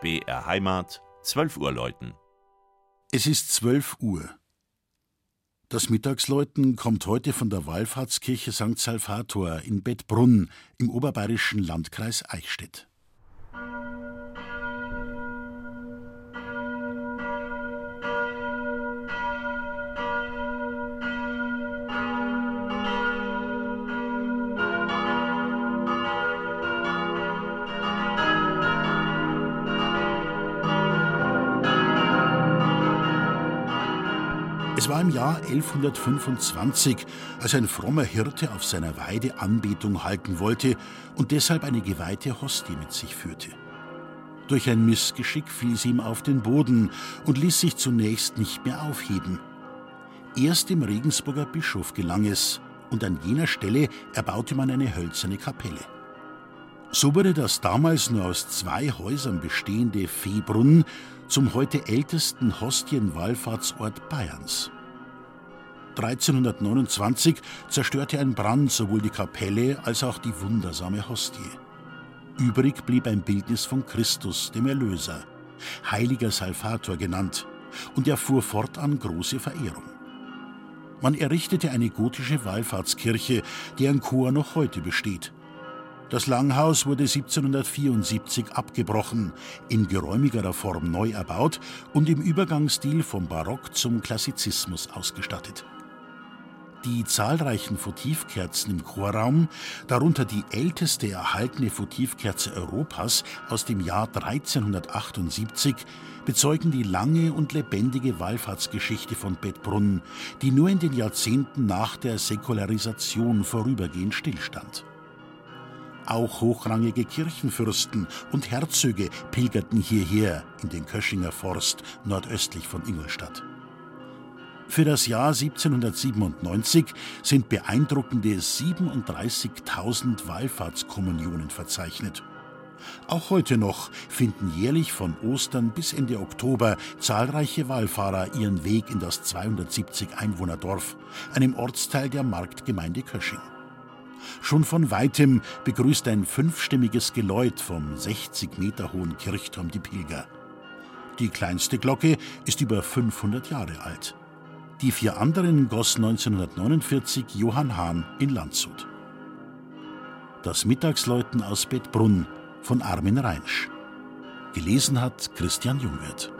BR Heimat, 12 Uhr läuten. Es ist 12 Uhr. Das Mittagsläuten kommt heute von der Wallfahrtskirche St. Salvator in Bettbrunn im oberbayerischen Landkreis Eichstätt. Es war im Jahr 1125, als ein frommer Hirte auf seiner Weide Anbetung halten wollte und deshalb eine geweihte Hostie mit sich führte. Durch ein Missgeschick fiel sie ihm auf den Boden und ließ sich zunächst nicht mehr aufheben. Erst dem Regensburger Bischof gelang es, und an jener Stelle erbaute man eine hölzerne Kapelle. So wurde das damals nur aus zwei Häusern bestehende Feebrunn zum heute ältesten Hostienwallfahrtsort Bayerns. 1329 zerstörte ein Brand sowohl die Kapelle als auch die wundersame Hostie. Übrig blieb ein Bildnis von Christus, dem Erlöser, heiliger Salvator genannt, und erfuhr fortan große Verehrung. Man errichtete eine gotische Wallfahrtskirche, deren Chor noch heute besteht. Das Langhaus wurde 1774 abgebrochen, in geräumigerer Form neu erbaut und im Übergangsstil vom Barock zum Klassizismus ausgestattet. Die zahlreichen Votivkerzen im Chorraum, darunter die älteste erhaltene Votivkerze Europas aus dem Jahr 1378, bezeugen die lange und lebendige Wallfahrtsgeschichte von Bettbrunn, die nur in den Jahrzehnten nach der Säkularisation vorübergehend stillstand. Auch hochrangige Kirchenfürsten und Herzöge pilgerten hierher in den Köschinger Forst nordöstlich von Ingolstadt. Für das Jahr 1797 sind beeindruckende 37.000 Wallfahrtskommunionen verzeichnet. Auch heute noch finden jährlich von Ostern bis Ende Oktober zahlreiche Wallfahrer ihren Weg in das 270 Einwohnerdorf, einem Ortsteil der Marktgemeinde Kösching. Schon von weitem begrüßt ein fünfstimmiges Geläut vom 60 Meter hohen Kirchturm die Pilger. Die kleinste Glocke ist über 500 Jahre alt. Die vier anderen goss 1949 Johann Hahn in Landshut. Das Mittagsläuten aus Bettbrunn von Armin Reinsch. Gelesen hat Christian Jungwirth.